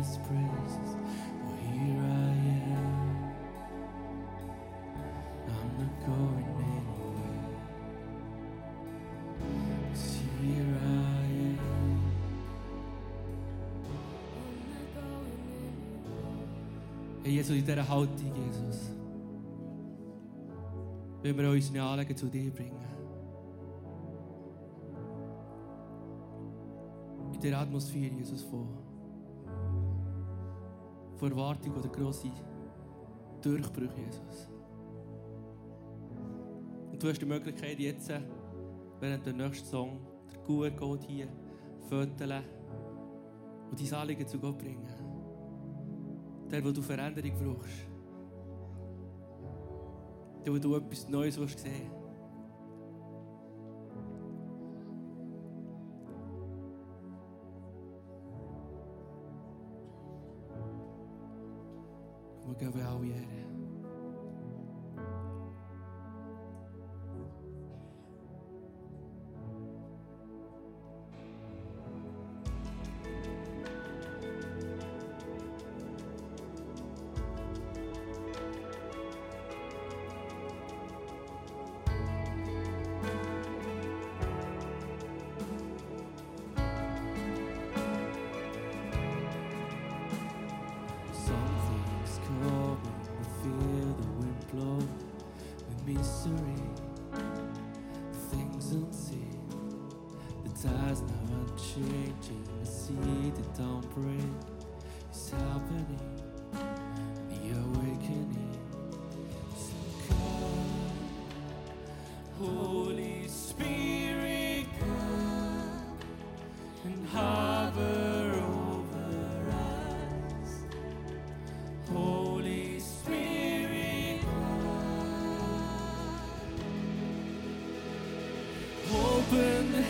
his praises. For here I am, I'm not going anywhere. Cause here I am, 예, 예수 이 때를 하우띠 예수. Vi vil også snarere til det bringe. I den atmosfære, Jesus for. von Erwartung oder grosse Durchbrüche, Jesus. Und du hast die Möglichkeit, jetzt, während der nächsten Song, der Guer geht hier, föteln und dein Anliegen zu Gott bringen. Der, wo du Veränderung brauchst. Der, wo du etwas Neues sehen willst. como que eu é.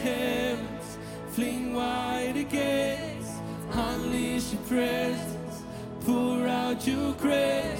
heavens, fling wide the gates, unleash your presence, pour out your grace.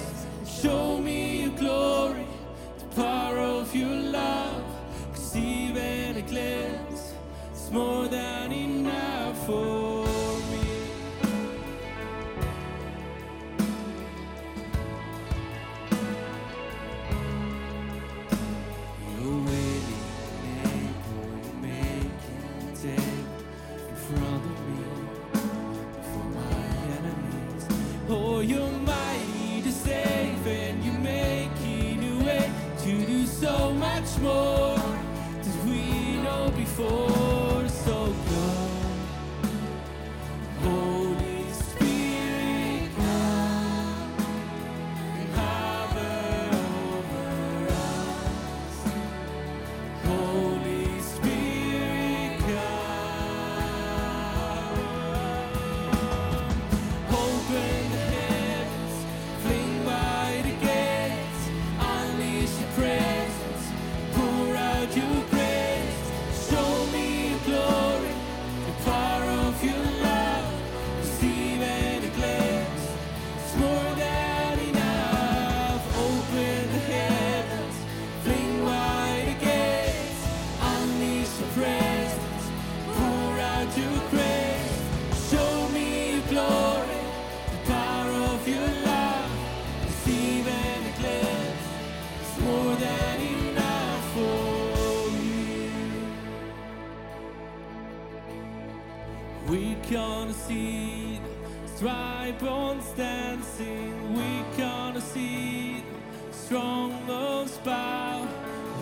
Strongholds bow.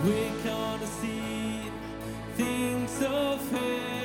We gonna see things of heaven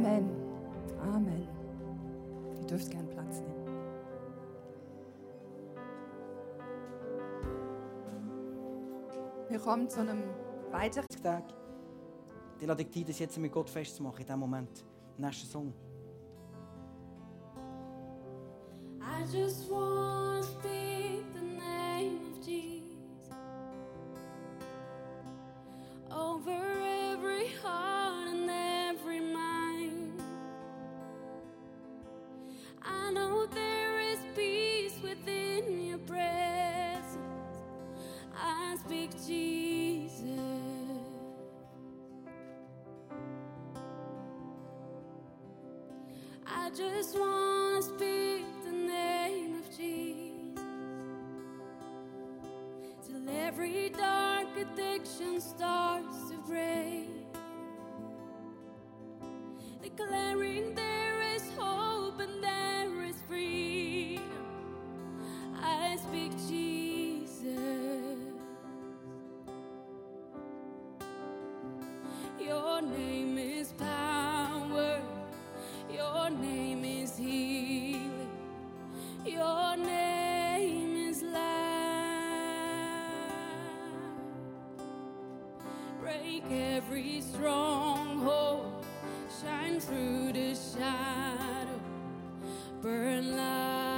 Amen. Amen. Ihr dürft gern Platz nehmen. Wir kommen zu einem weiteren Tag. Ich lade dich ein, das jetzt mit Gott festzumachen, in diesem Moment. Nächster Song. I just want just want to speak the name of Jesus till every dark addiction starts to break, declaring. break every stronghold, shine through the shadow, burn light.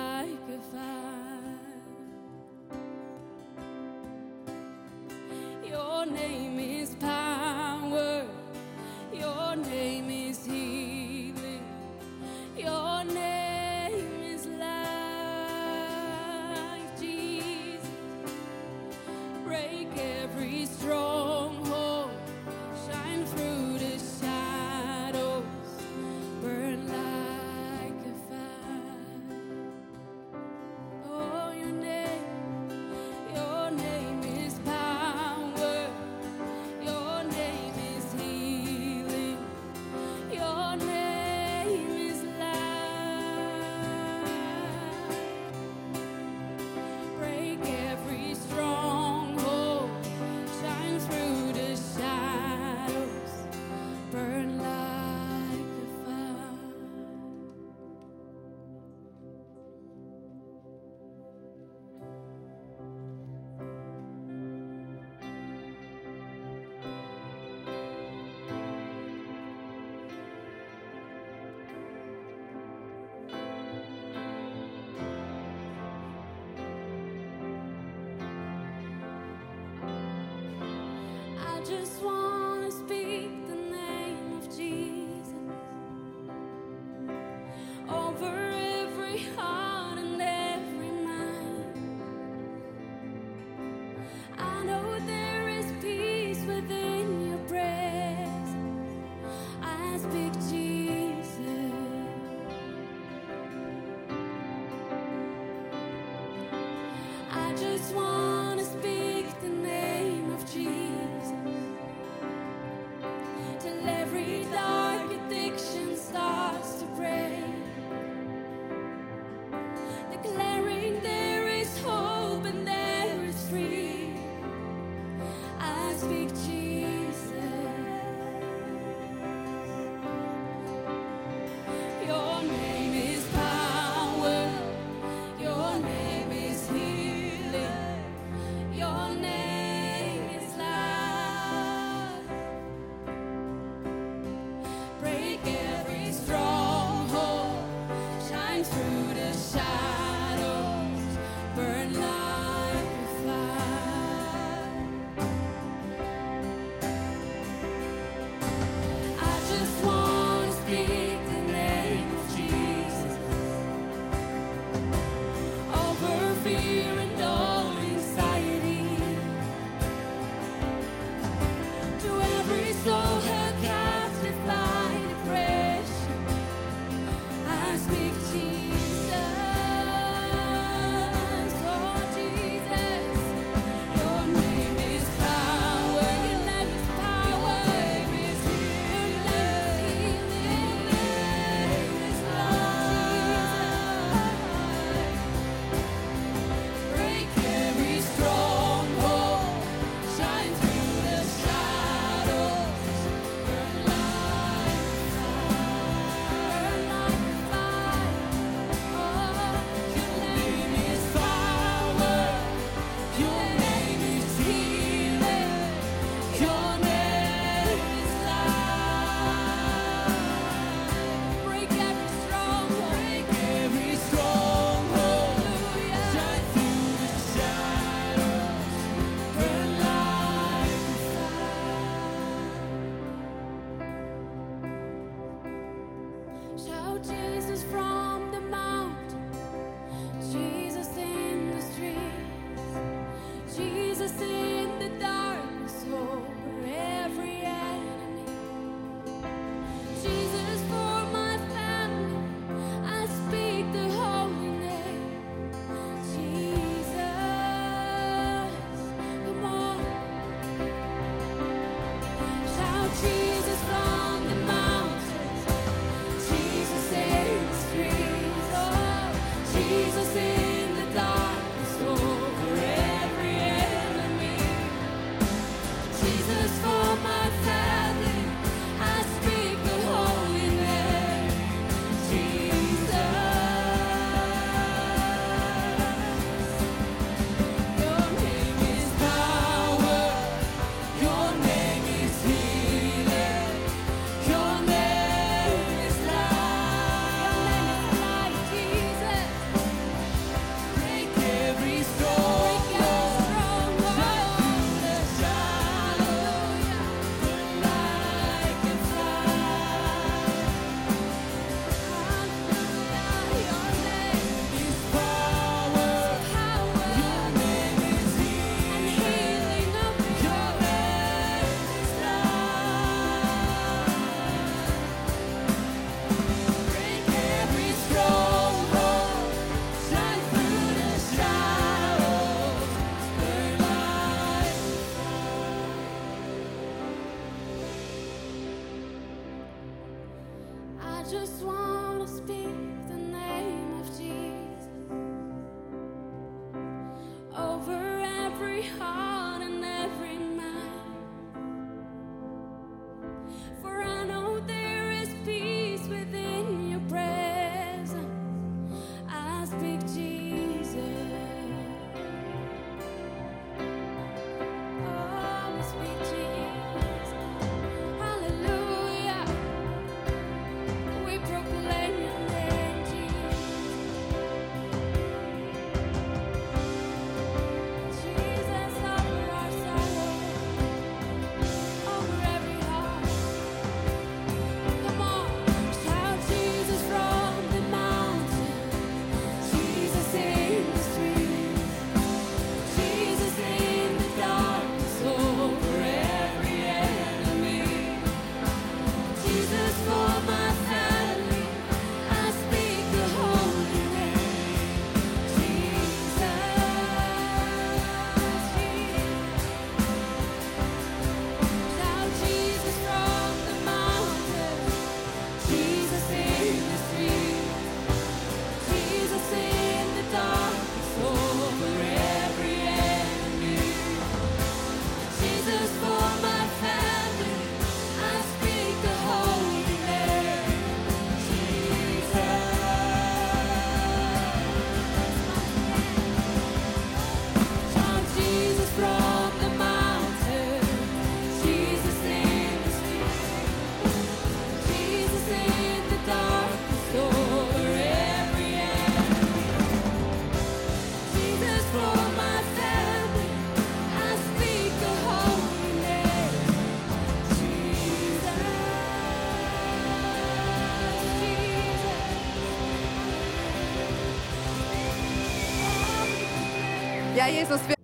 dass wir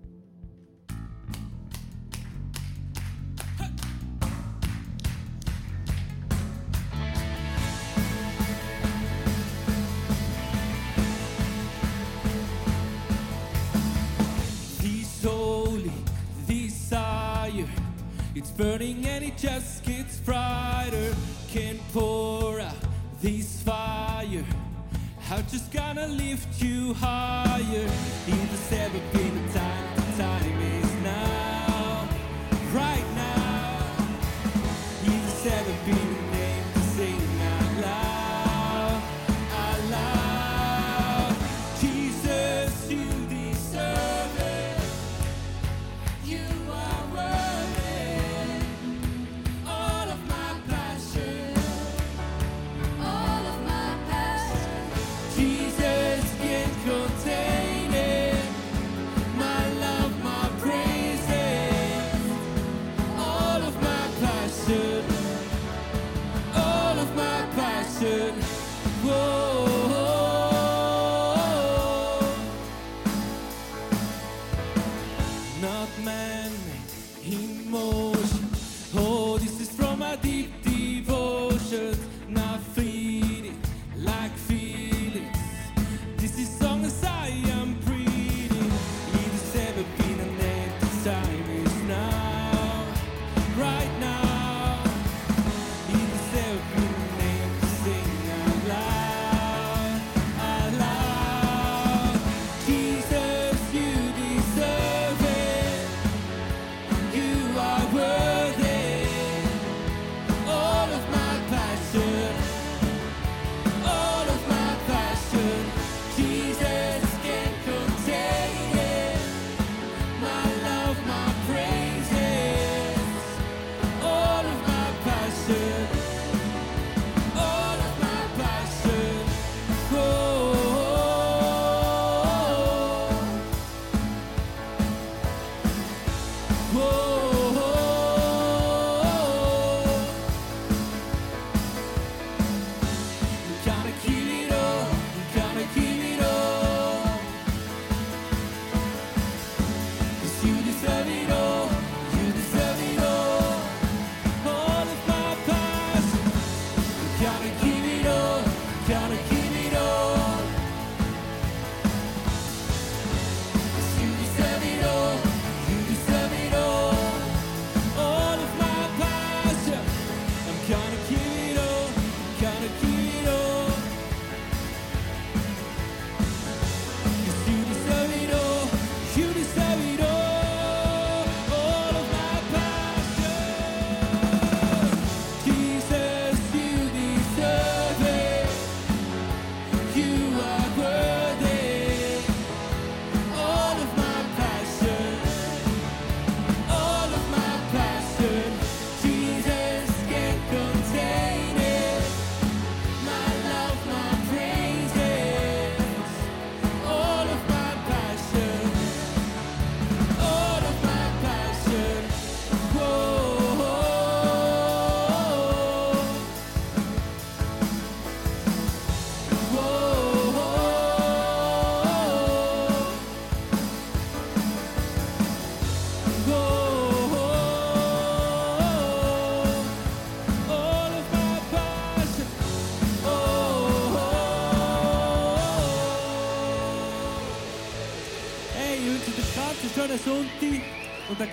It's burning and it just gets brighter. Can pour out this fire. I'm just gonna lift you higher in the seven kingdom time. not man-made emotion. Oh, this is from a deep devotion.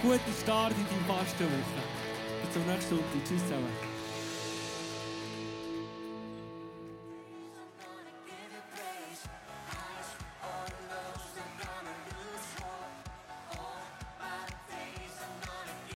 guten Start in deine Fastenwoche. Bis zum nächsten Sonntag. Tschüss zusammen.